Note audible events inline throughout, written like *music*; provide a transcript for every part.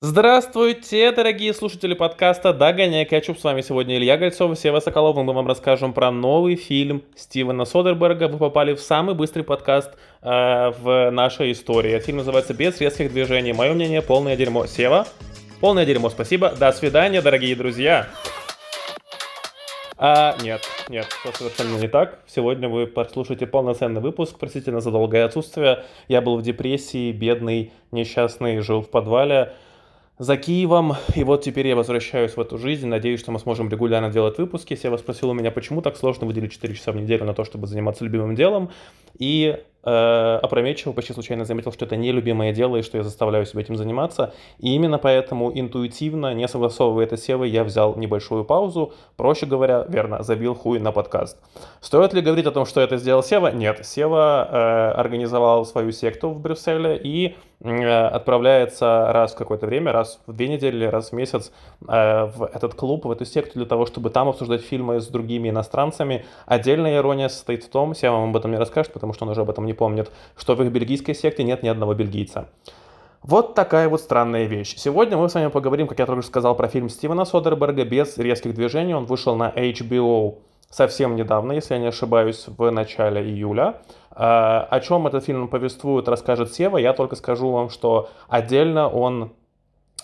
Здравствуйте, дорогие слушатели подкаста «Догоняй кетчуп». С вами сегодня Илья Гольцов и Сева Соколов. Мы вам расскажем про новый фильм Стивена Содерберга. Вы попали в самый быстрый подкаст э, в нашей истории. Фильм называется «Без резких движений». Мое мнение – полное дерьмо. Сева? Полное дерьмо, спасибо. До свидания, дорогие друзья. А, нет, нет, все совершенно не так. Сегодня вы послушаете полноценный выпуск. Простите за долгое отсутствие. Я был в депрессии, бедный, несчастный, жил в подвале за Киевом. И вот теперь я возвращаюсь в эту жизнь. Надеюсь, что мы сможем регулярно делать выпуски. Сева спросил у меня, почему так сложно выделить 4 часа в неделю на то, чтобы заниматься любимым делом. И опрометчиво, почти случайно заметил, что это нелюбимое дело и что я заставляю себя этим заниматься. И именно поэтому интуитивно, не согласовывая это с Севой, я взял небольшую паузу. Проще говоря, верно, забил хуй на подкаст. Стоит ли говорить о том, что это сделал Сева? Нет. Сева э, организовал свою секту в Брюсселе и э, отправляется раз в какое-то время, раз в две недели, раз в месяц э, в этот клуб, в эту секту для того, чтобы там обсуждать фильмы с другими иностранцами. Отдельная ирония состоит в том, Сева вам об этом не расскажет, потому что он уже об этом не помнит, что в их бельгийской секте нет ни одного бельгийца. Вот такая вот странная вещь. Сегодня мы с вами поговорим, как я только что сказал, про фильм Стивена Содерберга без резких движений. Он вышел на HBO совсем недавно, если я не ошибаюсь, в начале июля. А, о чем этот фильм повествует, расскажет Сева. Я только скажу вам, что отдельно он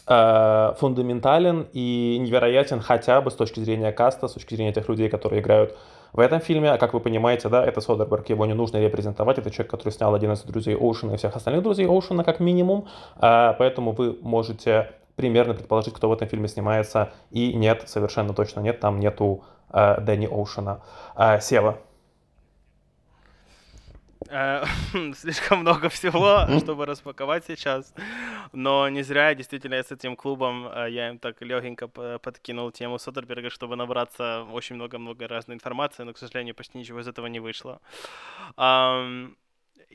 а, фундаментален и невероятен хотя бы с точки зрения каста, с точки зрения тех людей, которые играют в этом фильме, а как вы понимаете, да, это Содерберг, его не нужно репрезентовать, это человек, который снял 11 друзей Оушена и всех остальных друзей Оушена как минимум, а, поэтому вы можете примерно предположить, кто в этом фильме снимается, и нет, совершенно точно нет, там нету а, Дэнни Оушена. А, Сева, Э, *laughs* слишком много всего, чтобы распаковать сейчас. Но не зря, действительно, я с этим клубом, э, я им так легенько подкинул тему Содерберга, чтобы набраться очень много-много разной информации, но, к сожалению, почти ничего из этого не вышло.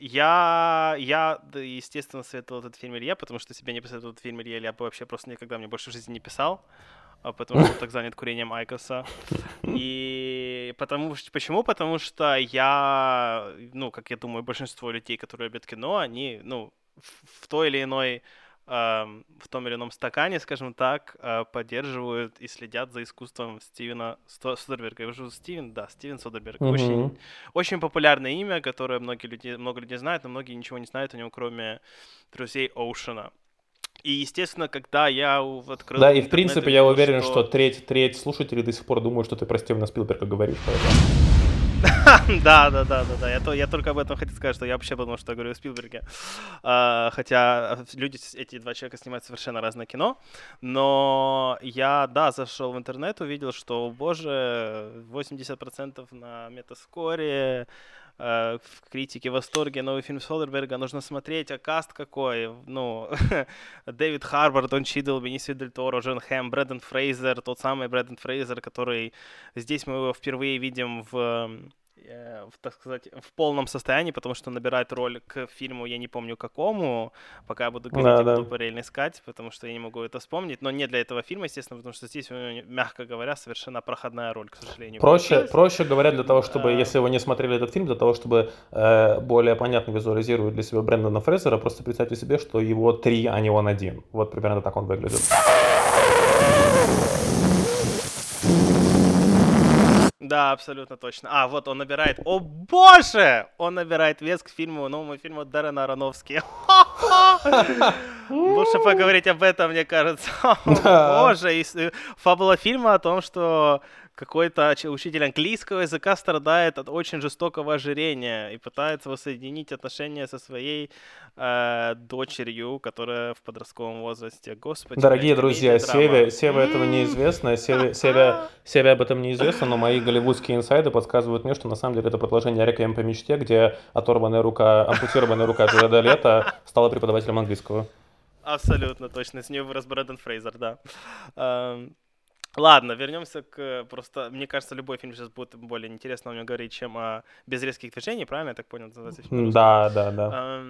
Я, я, естественно, советовал этот фильм Илье, потому что себе не посоветовал этот фильм Илье, я бы вообще просто никогда мне больше в жизни не писал. А потому что так занят курением Айкоса. *laughs* И потому что почему? Потому что я, ну, как я думаю, большинство людей, которые любят кино, они, ну, в, в той или иной в том или ином стакане, скажем так, э, поддерживают и следят за искусством Стивена Содерберга. Я уже Стивен, да, Стивен Содерберг. Mm-hmm. Очень, очень популярное имя, которое многие люди, много людей знают, но многие ничего не знают о нем, кроме друзей Оушена. И, естественно, когда я открыл... Да, и в принципе я уверен, что... что треть, треть слушателей до сих пор думают, что ты про Стивена Спилберга говоришь. *laughs* Да, да, да, да, да. Я, то, я только об этом хотел сказать, что я вообще подумал, что я говорю о Спилберге. А, хотя люди, эти два человека снимают совершенно разное кино. Но я, да, зашел в интернет, увидел, что, боже, 80% на метаскоре, Э, в критике в восторге новый фильм Содерберга, нужно смотреть, а каст какой, ну, *laughs* Дэвид Харбор, Дон Чидл, Бенисио Дель Торо, Джон Хэм, Брэден Фрейзер, тот самый Брэден Фрейзер, который здесь мы его впервые видим в в, так сказать, в полном состоянии, потому что набирает роль к фильму, я не помню какому, пока я буду говорить, да, я буду параллельно искать, потому что я не могу это вспомнить, но не для этого фильма, естественно, потому что здесь, мягко говоря, совершенно проходная роль, к сожалению. Проще, проще говоря, для того, чтобы, а... если вы не смотрели этот фильм, для того, чтобы э, более понятно визуализировать для себя Брэндона Фрейзера, просто представьте себе, что его три, а не он один. Вот примерно так он выглядит. Да, абсолютно точно. А, вот он набирает... О боже! Он набирает вес к фильму, новому фильму Даррена Аронофски. *laughs* Лучше поговорить об этом, мне кажется. *laughs* Боже, и фабула фильма о том, что какой-то учитель английского языка страдает от очень жестокого ожирения и пытается воссоединить отношения со своей э, дочерью, которая в подростковом возрасте. Господи. Дорогие друзья, Севе, Севе этого неизвестно, Севе, Севе, Севе об этом неизвестно, но мои голливудские инсайды подсказывают мне, что на самом деле это продолжение «Реквием по мечте», где оторванная рука, ампутированная рука Джареда Лето стала преподавателем английского. Абсолютно точно. С нее вырос Брэден Фрейзер, да. Ладно, вернемся к просто. Мне кажется, любой фильм сейчас будет более интересно мне говорить, чем о без резких движений, правильно я так понял? Да, да, да.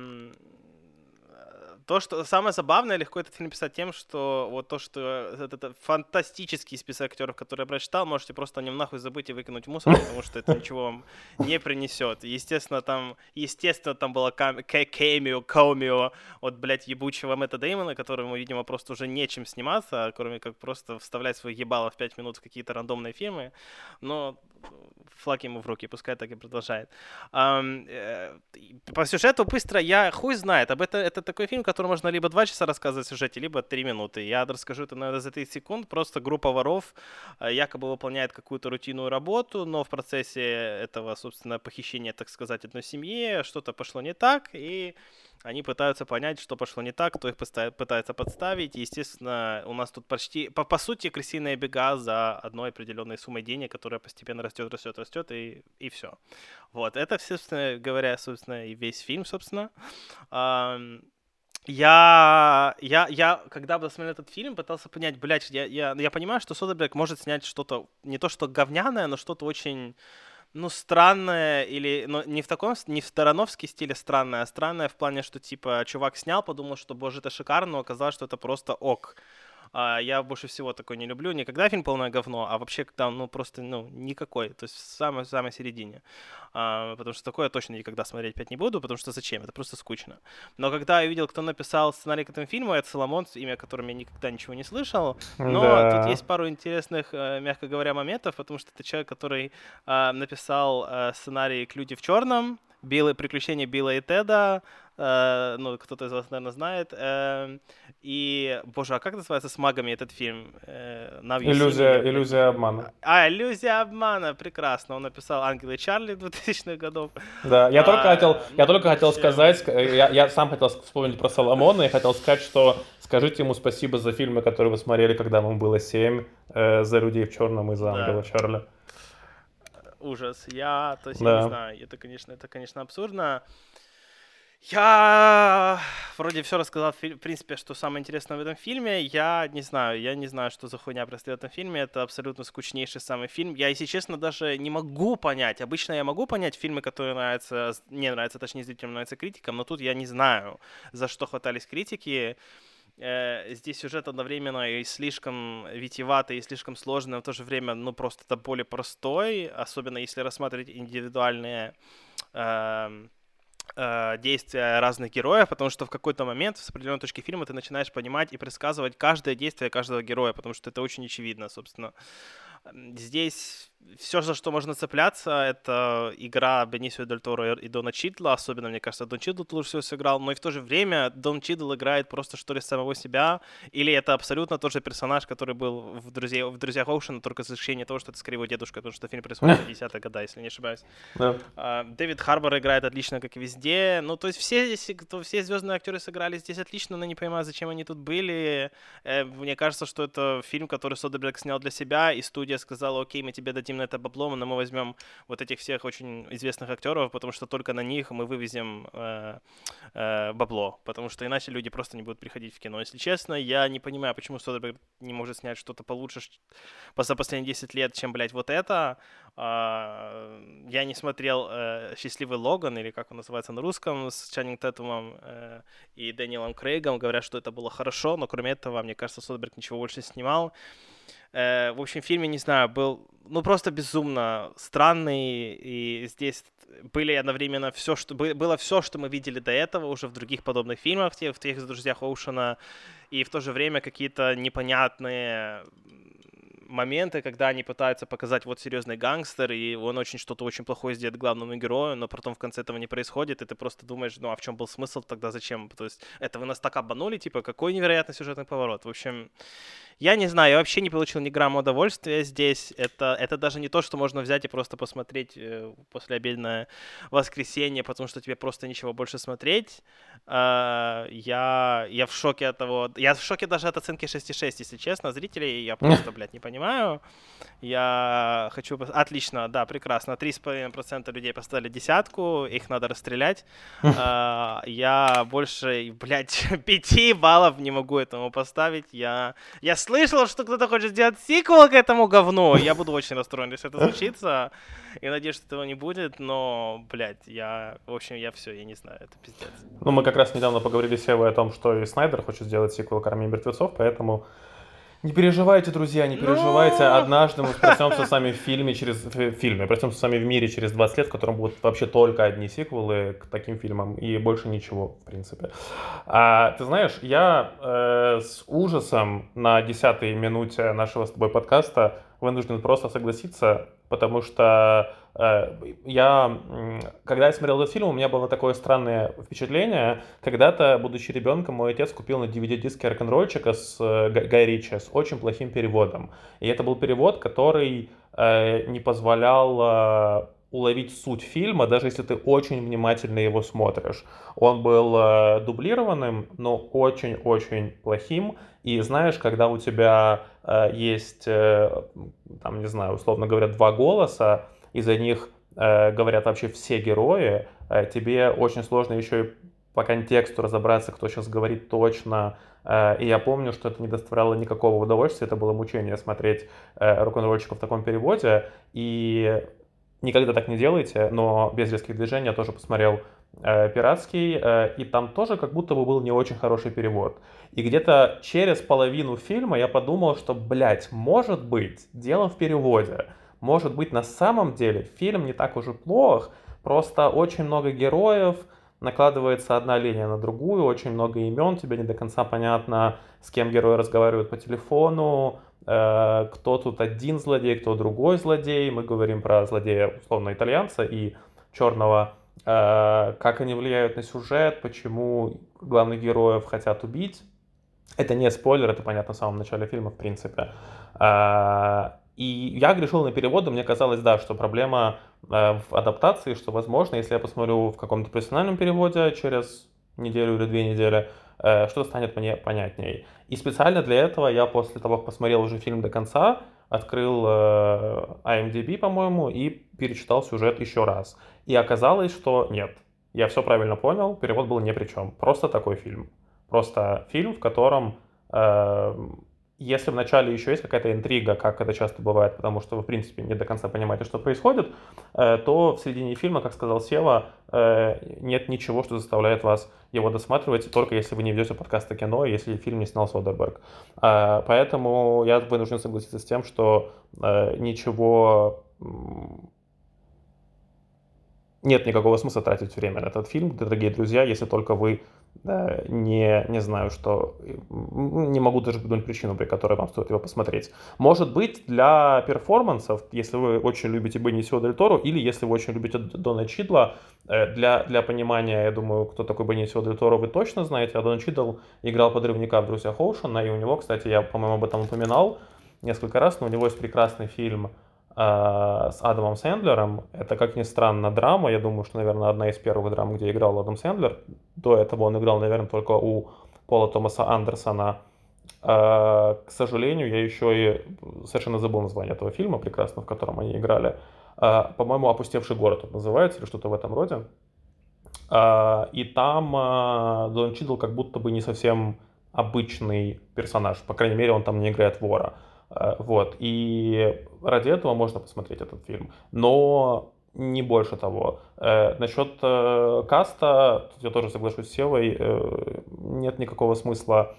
То, что самое забавное, легко этот фильм писать тем, что вот то, что это, это фантастический список актеров, которые я прочитал, можете просто о нем нахуй забыть и выкинуть в мусор, потому что это ничего вам не принесет. Естественно, там, естественно, там было кэмио, каумио от, блядь, ебучего Мэтта Деймона, которому, видимо, просто уже нечем сниматься, кроме как просто вставлять свое ебало в 5 минут в какие-то рандомные фильмы. Но флаг ему в руки, пускай так и продолжает. Um, по сюжету быстро, я хуй знает. Об это, это такой фильм, который можно либо два часа рассказывать в сюжете, либо три минуты. Я расскажу это, наверное, за 30 секунд. Просто группа воров э, якобы выполняет какую-то рутинную работу, но в процессе этого, собственно, похищения, так сказать, одной семьи что-то пошло не так, и они пытаются понять, что пошло не так, кто их пытается подставить. И, естественно, у нас тут почти, по, по сути, крысиные бега за одной определенной суммой денег, которая постепенно растет, растет, растет, и, и все. Вот, это, собственно говоря, собственно, и весь фильм, собственно. Я, я, я, когда бы смотрел этот фильм, пытался понять, блядь, я, я, я понимаю, что Содерберг может снять что-то, не то что говняное, но что-то очень ну, странное, или, ну, не в таком, не в Тарановский стиле странное, а странное в плане, что, типа, чувак снял, подумал, что, боже, это шикарно, но оказалось, что это просто ок. А, я больше всего такой не люблю. Не когда фильм полное говно, а вообще когда ну просто ну никакой. То есть в самой, самой середине. А, потому что такое я точно никогда смотреть опять не буду, потому что зачем? Это просто скучно. Но когда я увидел, кто написал сценарий к этому фильму, это Соломон, имя которым я никогда ничего не слышал. Но да. тут есть пару интересных, э, мягко говоря, моментов, потому что это человек, который а, написал а, сценарий к «Люди в черном», Билла, приключения Билла и Теда, э, ну, кто-то из вас, наверное, знает. Э, и, боже, а как называется с магами этот фильм? Э, иллюзия, иллюзия обмана. А, иллюзия обмана, прекрасно. Он написал «Ангелы Чарли» 2000-х годов. Да, я а, только хотел, я только хотел сказать, я, я сам хотел вспомнить про Соломона, и хотел сказать, что скажите ему спасибо за фильмы, которые вы смотрели, когда вам было 7, э, за «Людей в черном» и за «Ангела да. Чарли» ужас. Я, то есть, да. я не знаю, это, конечно, это, конечно, абсурдно. Я вроде все рассказал, в принципе, что самое интересное в этом фильме. Я не знаю, я не знаю, что за хуйня происходит в этом фильме. Это абсолютно скучнейший самый фильм. Я, если честно, даже не могу понять. Обычно я могу понять фильмы, которые нравятся, не нравятся, точнее, зрителям нравятся критикам, но тут я не знаю, за что хватались критики. Э, здесь сюжет одновременно и слишком витиеватый, и слишком сложный, но в то же время, ну, просто это более простой, особенно если рассматривать индивидуальные э, э, действия разных героев, потому что в какой-то момент, с определенной точки фильма, ты начинаешь понимать и предсказывать каждое действие каждого героя, потому что это очень очевидно, собственно. Здесь все, за что можно цепляться, это игра Бенисио Дель Торо и Дона Чидла. Особенно, мне кажется, Дон Чидл лучше всего сыграл. Но и в то же время Дон Чидл играет просто что ли самого себя. Или это абсолютно тот же персонаж, который был в, друзья, в «Друзьях Оушена», только за исключением того, что это скорее его дедушка, потому что фильм происходит *laughs* в 50-х годах, если не ошибаюсь. А, Дэвид Харбор играет отлично, как и везде. Ну, то есть все, здесь, все звездные актеры сыграли здесь отлично, но не понимаю, зачем они тут были. Э, мне кажется, что это фильм, который Содерберг снял для себя, и студия сказала, окей, мы тебе дадим на это бабло, но мы возьмем вот этих всех очень известных актеров, потому что только на них мы вывезем э, э, бабло, потому что иначе люди просто не будут приходить в кино. Если честно, я не понимаю, почему Содерберг не может снять что-то получше за последние 10 лет, чем, блядь, вот это. Э, я не смотрел э, «Счастливый Логан», или как он называется на русском, с Чаннинг Тетумом э, и Дэниелом Крейгом. Говорят, что это было хорошо, но кроме этого, мне кажется, Содерберг ничего больше снимал. Э, в общем, фильм, я не знаю, был, ну, просто безумно странный, и здесь были одновременно все, что было все, что мы видели до этого уже в других подобных фильмах, в тех, в тех друзьях Оушена, и в то же время какие-то непонятные моменты, когда они пытаются показать вот серьезный гангстер, и он очень что-то очень плохое сделает главному герою, но потом в конце этого не происходит, и ты просто думаешь, ну а в чем был смысл тогда, зачем? То есть это вы нас так обманули, типа, какой невероятный сюжетный поворот. В общем, я не знаю, я вообще не получил ни грамма удовольствия здесь. Это, это даже не то, что можно взять и просто посмотреть э, после обедное воскресенье, потому что тебе просто ничего больше смотреть. Э, я, я в шоке от того... Я в шоке даже от оценки 6,6, если честно. Зрителей я *laughs* просто, блядь, не понимаю. Я хочу... Отлично, да, прекрасно. 3,5% людей поставили десятку, их надо расстрелять. Э, *laughs* я больше, блядь, *laughs* 5 баллов не могу этому поставить. Я, я услышал, что кто-то хочет сделать сиквел к этому говну, я буду очень расстроен, если это случится. И надеюсь, что этого не будет, но, блядь, я, в общем, я все, я не знаю, это пиздец. Ну, мы как раз недавно поговорили с Евой о том, что и Снайдер хочет сделать сиквел «Карми мертвецов», поэтому не переживайте, друзья, не переживайте. Но... Однажды мы проснемся с *laughs* вами в фильме через в фильме, проснемся с вами в мире через 20 лет, в котором будут вообще только одни сиквелы к таким фильмам и больше ничего, в принципе. А, ты знаешь, я э, с ужасом на десятой минуте нашего с тобой подкаста вынужден просто согласиться, потому что Э, я, когда я смотрел этот фильм, у меня было такое странное впечатление. Когда-то, будучи ребенком, мой отец купил на DVD-диске рок-н-ролльчика с э, Гай Ричи с очень плохим переводом. И это был перевод, который э, не позволял уловить суть фильма, даже если ты очень внимательно его смотришь. Он был э, дублированным, но очень-очень плохим. И знаешь, когда у тебя э, есть, э, там, не знаю, условно говоря, два голоса, из-за них э, говорят вообще все герои, э, тебе очень сложно еще и по контексту разобраться, кто сейчас говорит точно. Э, и я помню, что это не доставляло никакого удовольствия, это было мучение смотреть э, рок-н-ролльщиков в таком переводе. И никогда так не делайте, но без резких движений я тоже посмотрел э, пиратский, э, и там тоже как будто бы был не очень хороший перевод. И где-то через половину фильма я подумал, что, блядь, может быть, дело в переводе. Может быть, на самом деле фильм не так уж и плох, просто очень много героев, накладывается одна линия на другую, очень много имен, тебе не до конца понятно, с кем герои разговаривают по телефону, кто тут один злодей, кто другой злодей. Мы говорим про злодея, условно, итальянца и черного, э, как они влияют на сюжет, почему главных героев хотят убить. Это не спойлер, это понятно в самом начале фильма, в принципе. Э, и я грешил на переводы, мне казалось, да, что проблема э, в адаптации, что, возможно, если я посмотрю в каком-то профессиональном переводе через неделю или две недели, э, что станет мне понятней. И специально для этого я после того, как посмотрел уже фильм до конца, открыл э, IMDb, по-моему, и перечитал сюжет еще раз. И оказалось, что нет, я все правильно понял, перевод был ни при чем. Просто такой фильм. Просто фильм, в котором э, если вначале еще есть какая-то интрига, как это часто бывает, потому что вы, в принципе, не до конца понимаете, что происходит, э, то в середине фильма, как сказал Сева, э, нет ничего, что заставляет вас его досматривать, только если вы не ведете подкаст о кино, если фильм не снял Содерберг. Э, поэтому я вынужден согласиться с тем, что ничего нет никакого смысла тратить время на этот фильм, дорогие друзья, если только вы э, не, не знаю, что... Не могу даже придумать причину, при которой вам стоит его посмотреть. Может быть, для перформансов, если вы очень любите Бенисио Дель Торо, или если вы очень любите Дона Чидла, э, для, для понимания, я думаю, кто такой Бенисио Дель Торо, вы точно знаете, а Дон Чидл играл подрывника в «Друзьях Оушена», и у него, кстати, я, по-моему, об этом упоминал несколько раз, но у него есть прекрасный фильм с Адамом Сэндлером. Это, как ни странно, драма. Я думаю, что, наверное, одна из первых драм, где играл Адам Сэндлер. До этого он играл, наверное, только у Пола Томаса Андерсона. А, к сожалению, я еще и совершенно забыл название этого фильма прекрасно, в котором они играли. А, по-моему, «Опустевший город» он называется, или что-то в этом роде. И там Дон Чидл как будто бы не совсем обычный персонаж. По крайней мере, он там не играет вора. Э, вот. И ради этого можно посмотреть этот фильм. Но не больше того. Э, насчет э, каста, тут я тоже соглашусь с Севой, нет никакого смысла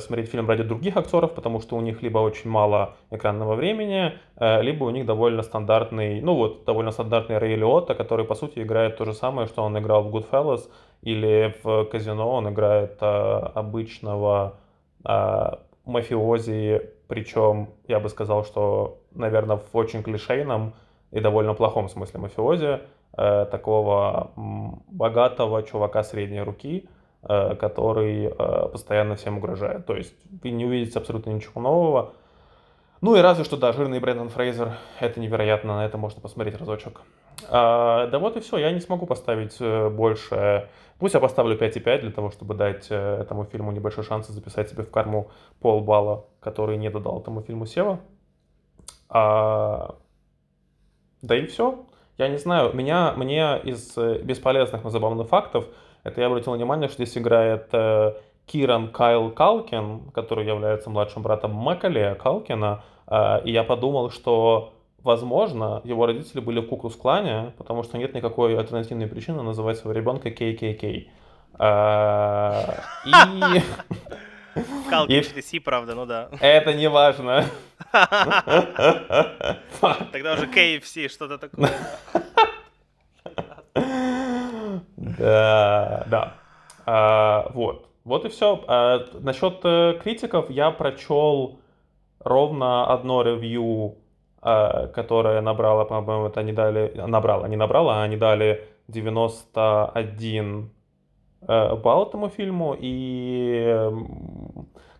смотреть фильм ради других актеров, потому что у них либо очень мало экранного времени, либо у них довольно стандартный, ну вот, довольно стандартный Рэй Лиотта, который, по сути, играет то же самое, что он играл в Goodfellas, или в Казино он играет обычного мафиози причем я бы сказал, что, наверное, в очень клишейном и довольно плохом смысле мафиози, э, такого богатого чувака средней руки, э, который э, постоянно всем угрожает. То есть вы не увидите абсолютно ничего нового. Ну и разве что, да, жирный Брэндон Фрейзер, это невероятно, на это можно посмотреть разочек. А, да вот и все, я не смогу поставить э, больше. Пусть я поставлю 5,5 для того, чтобы дать э, этому фильму небольшой шанс записать себе в карму полбалла, который не додал этому фильму Сева. А... Да и все. Я не знаю, меня, мне из э, бесполезных, но забавных фактов, это я обратил внимание, что здесь играет Киран Кайл Калкин, который является младшим братом Макалея Калкина, э, и я подумал, что, возможно, его родители были в Куклус-клане, потому что нет никакой альтернативной причины называть своего ребенка KKK. Э, и... Калкин Си, правда, ну да. Это не важно. Тогда уже KFC, что-то такое. Да, да. А, вот. Вот и все. А, насчет э, критиков я прочел ровно одно ревью, а, которое набрало, по-моему, это они дали, набрало, не набрало, а они дали 91 э, балл этому фильму, и,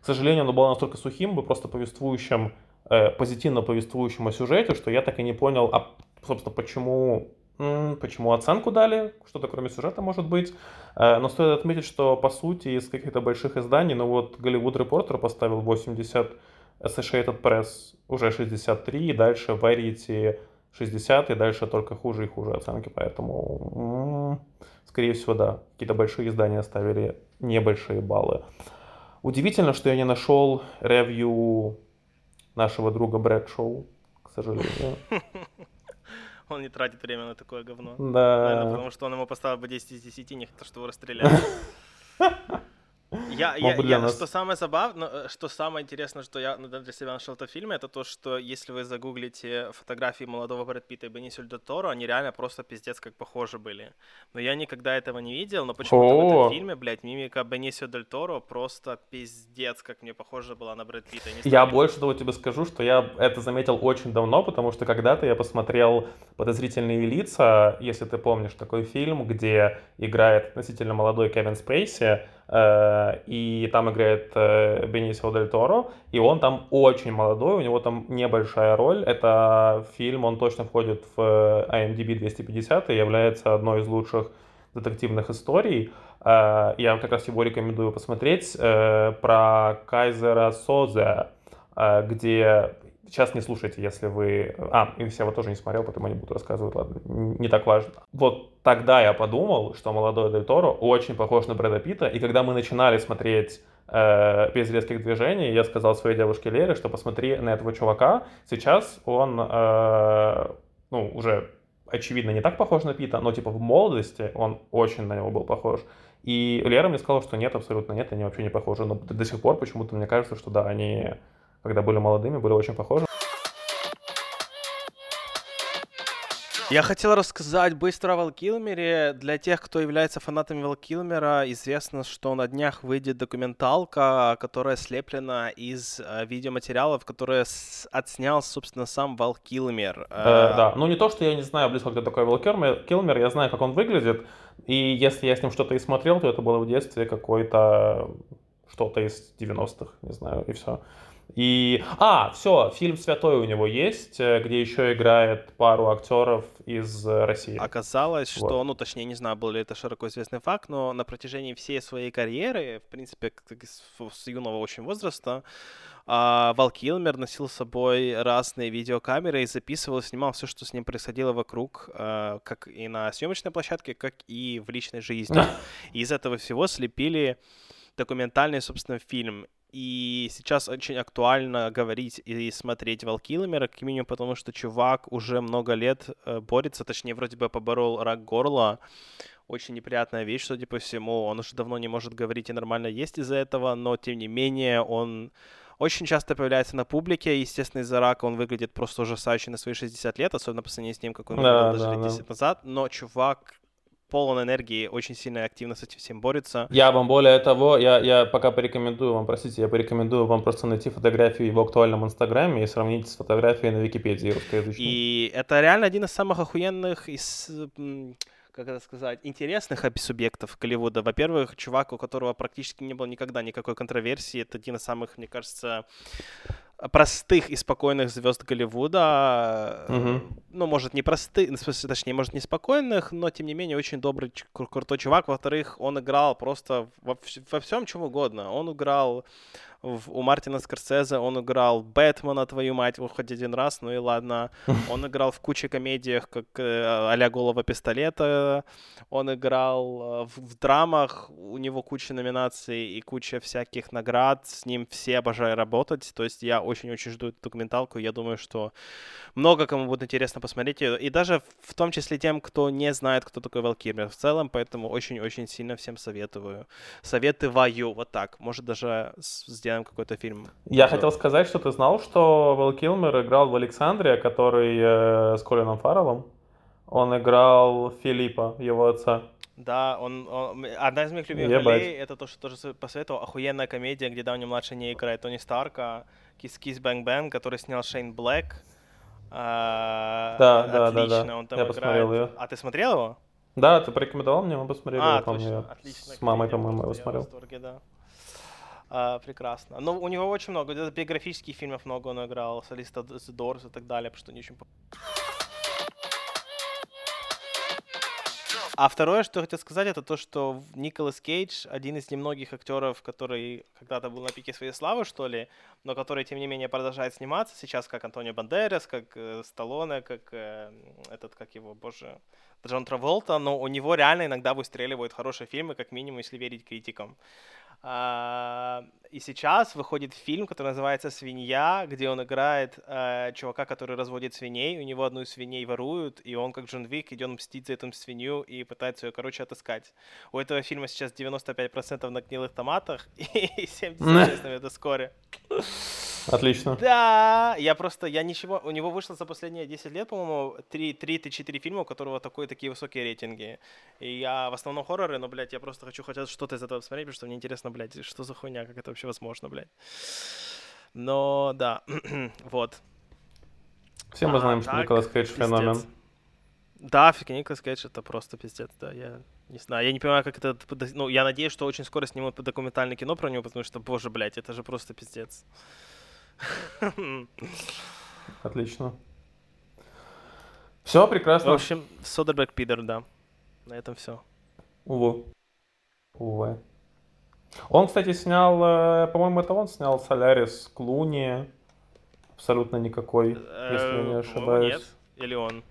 к сожалению, оно было настолько сухим, бы просто повествующим, э, позитивно повествующим о сюжете, что я так и не понял, а, собственно, почему почему оценку дали, что-то кроме сюжета может быть. Э, но стоит отметить, что по сути из каких-то больших изданий, ну вот Голливуд Репортер поставил 80, Associated Press уже 63, и дальше Variety 60, и дальше только хуже и хуже оценки, поэтому, скорее всего, да, какие-то большие издания ставили небольшие баллы. Удивительно, что я не нашел ревью нашего друга Брэд Шоу, к сожалению. *laughs* Он не тратит время на такое говно. Да. Наверное, потому что он ему поставил бы 10 из 10, не то, что его расстреляли. *laughs* Я, я, я, нас... Что самое забавное, э, что самое интересное, что я для себя нашел в этом фильме, это то, что если вы загуглите фотографии молодого Брэд Питта и Бенисио Дель Торо, они реально просто пиздец как похожи были. Но я никогда этого не видел, но почему-то в этом фильме, блядь, мимика Бенисио Дель Торо просто пиздец, как мне похожа была на Брэд Питта. Я больше того тебе скажу, что я это заметил очень давно, потому что когда-то я посмотрел «Подозрительные лица», если ты помнишь такой фильм, где играет относительно молодой Кевин Спейси, и там играет э, Бенисио Дель Торо, и он там очень молодой, у него там небольшая роль. Это фильм, он точно входит в э, IMDb 250 и является одной из лучших детективных историй. Я как раз его рекомендую посмотреть про Кайзера Созе, где Сейчас не слушайте, если вы... А, и я его тоже не смотрел, поэтому не буду рассказывать, ладно, не так важно. Вот тогда я подумал, что молодой Дель Торо очень похож на Брэда Питта, и когда мы начинали смотреть э, без резких движений, я сказал своей девушке Лере, что посмотри на этого чувака, сейчас он, э, ну, уже очевидно не так похож на Пита, но типа в молодости он очень на него был похож. И Лера мне сказала, что нет, абсолютно нет, они вообще не похожи, но до сих пор почему-то мне кажется, что да, они когда были молодыми, были очень похожи. Я хотел рассказать быстро о Валкилмере. Для тех, кто является фанатами Валкилмера, известно, что на днях выйдет документалка, которая слеплена из э, видеоматериалов, которые отснял, собственно, сам Валкилмер. Э, да, ну не то, что я не знаю близко, кто такой Валкилмер, я знаю, как он выглядит, и если я с ним что-то и смотрел, то это было в детстве какой-то что-то из 90-х, не знаю, и все. И, а, все, фильм «Святой» у него есть, э, где еще играет пару актеров из России. Оказалось, вот. что, ну, точнее, не знаю, был ли это широко известный факт, но на протяжении всей своей карьеры, в принципе, с юного очень возраста, Вал Килмер носил с собой разные видеокамеры и записывал, снимал все, что с ним происходило вокруг, а, как и на съемочной площадке, как и в личной жизни. И *laughs* из этого всего слепили документальный, собственно, фильм. И сейчас очень актуально говорить и смотреть Валкилмера, как минимум потому, что чувак уже много лет э, борется, точнее, вроде бы поборол рак горла. Очень неприятная вещь, судя по всему. Он уже давно не может говорить и нормально есть из-за этого, но тем не менее он очень часто появляется на публике. Естественно, из-за рака он выглядит просто ужасающе на свои 60 лет, особенно по сравнению с ним, как он да, выглядел даже да, лет 10 да. назад. Но чувак полон энергии, очень сильно и активно с этим всем борется. Я вам более того, я, я пока порекомендую вам, простите, я порекомендую вам просто найти фотографию в актуальном инстаграме и сравнить с фотографией на Википедии русскоязычной. И это реально один из самых охуенных из как это сказать, интересных субъектов Голливуда. Во-первых, чувак, у которого практически не было никогда никакой контроверсии, это один из самых, мне кажется, простых и спокойных звезд Голливуда. Угу. Ну, может, не простых, точнее, может, не спокойных, но, тем не менее, очень добрый, крутой чувак. Во-вторых, он играл просто во, во всем, чем угодно. Он играл в, у Мартина Скорсезе он играл Бэтмена, твою мать, хоть один раз, ну и ладно. *laughs* Он играл в куче комедиях, как э, а-ля «Голова пистолета». Он играл э, в, в драмах, у него куча номинаций и куча всяких наград. С ним все обожаю работать. То есть я очень-очень жду эту документалку. Я думаю, что много кому будет интересно посмотреть ее. И даже в том числе тем, кто не знает, кто такой Kilmer в целом. Поэтому очень-очень сильно всем советую. Советую, вот так. Может, даже сделаем какой-то фильм. Я хотел сказать, что ты знал, что Вэл Килмер играл в Александре, который э, с Колином Фарреллом. Он играл Филиппа, его отца. Да, он, он одна из моих любимых Ебать. ролей, это то, что тоже посоветовал, охуенная комедия, где Дауни младший не играет Тони Старка, Kiss Kiss Bang Bang, который снял Шейн Блэк. А, да, да, да, да. Он там Я играет. посмотрел ее. А ты смотрел его? Да, ты порекомендовал мне, мы посмотрели, а, я помню. Отлично. С мамой, по-моему, его смотрел. Восторге, да. А, прекрасно. Но у него очень много, биографических фильмов много он играл, солиста The Doors и так далее, потому что не очень А второе, что я хотел сказать, это то, что Николас Кейдж один из немногих актеров, который когда-то был на пике своей славы, что ли, но который, тем не менее, продолжает сниматься сейчас, как Антонио Бандерас, как э, Сталлоне, как э, этот, как его, боже, Джон Траволта, но у него реально иногда выстреливают хорошие фильмы, как минимум, если верить критикам. А, и сейчас выходит фильм, который называется «Свинья», где он играет э, чувака, который разводит свиней. У него одну из свиней воруют, и он, как Джон Вик, идет мстить за эту свинью и пытается ее, короче, отыскать. У этого фильма сейчас 95% на гнилых томатах *laughs* и 70% на метаскоре. Отлично. Да, я просто, я ничего, у него вышло за последние 10 лет, по-моему, 3-4 фильма, у которого такой, такие высокие рейтинги. И я в основном хорроры, но, блядь, я просто хочу хоть что-то из этого посмотреть, потому что мне интересно, блядь, что за хуйня, как это вообще возможно, блядь. Но, да, *clears throat* вот. Все мы а, знаем, что Николас Кейдж феномен. Да, Николас Кейдж это просто пиздец, да, я не знаю, я не понимаю, как это, ну, я надеюсь, что очень скоро снимут документальное кино про него, потому что, боже, блядь, это же просто пиздец. Отлично. Все, прекрасно. В общем, Содерберг пидор, да. На этом все. Увы. Увы. Он, кстати, снял, э, по-моему, это он снял Солярис Клуни. Абсолютно никакой, если я не э, ошибаюсь. Нет, или он.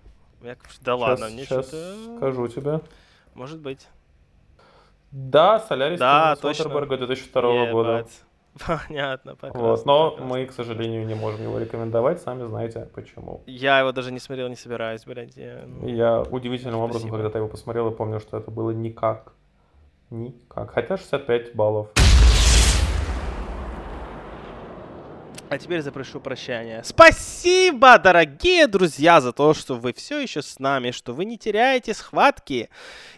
Да ладно, мне Сейчас скажу тебе. Может быть. Да, Солярис да, Содерберга 2002 года. *laughs* Понятно, прекрасно. Вот, но прекрасно. мы, к сожалению, не можем его рекомендовать, сами знаете почему. Я его даже не смотрел, не собираюсь, блядь. Я, ну... я удивительным Спасибо. образом, когда-то его посмотрел, и помню, что это было никак. Никак. Хотя 65 баллов. А теперь запрошу прощания. Спасибо, дорогие друзья, за то, что вы все еще с нами, что вы не теряете схватки,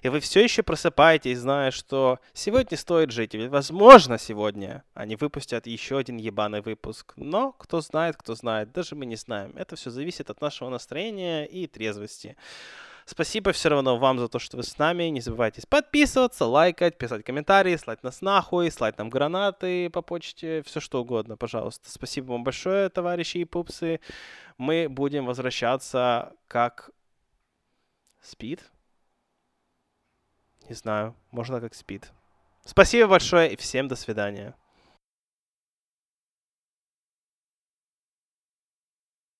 и вы все еще просыпаетесь, зная, что сегодня стоит жить. Ведь, возможно, сегодня они выпустят еще один ебаный выпуск. Но кто знает, кто знает, даже мы не знаем. Это все зависит от нашего настроения и трезвости. Спасибо все равно вам за то, что вы с нами. Не забывайте подписываться, лайкать, писать комментарии, слать нас нахуй, слать нам гранаты по почте, все что угодно, пожалуйста. Спасибо вам большое, товарищи и пупсы. Мы будем возвращаться как спид. Не знаю, можно как спид. Спасибо большое и всем до свидания.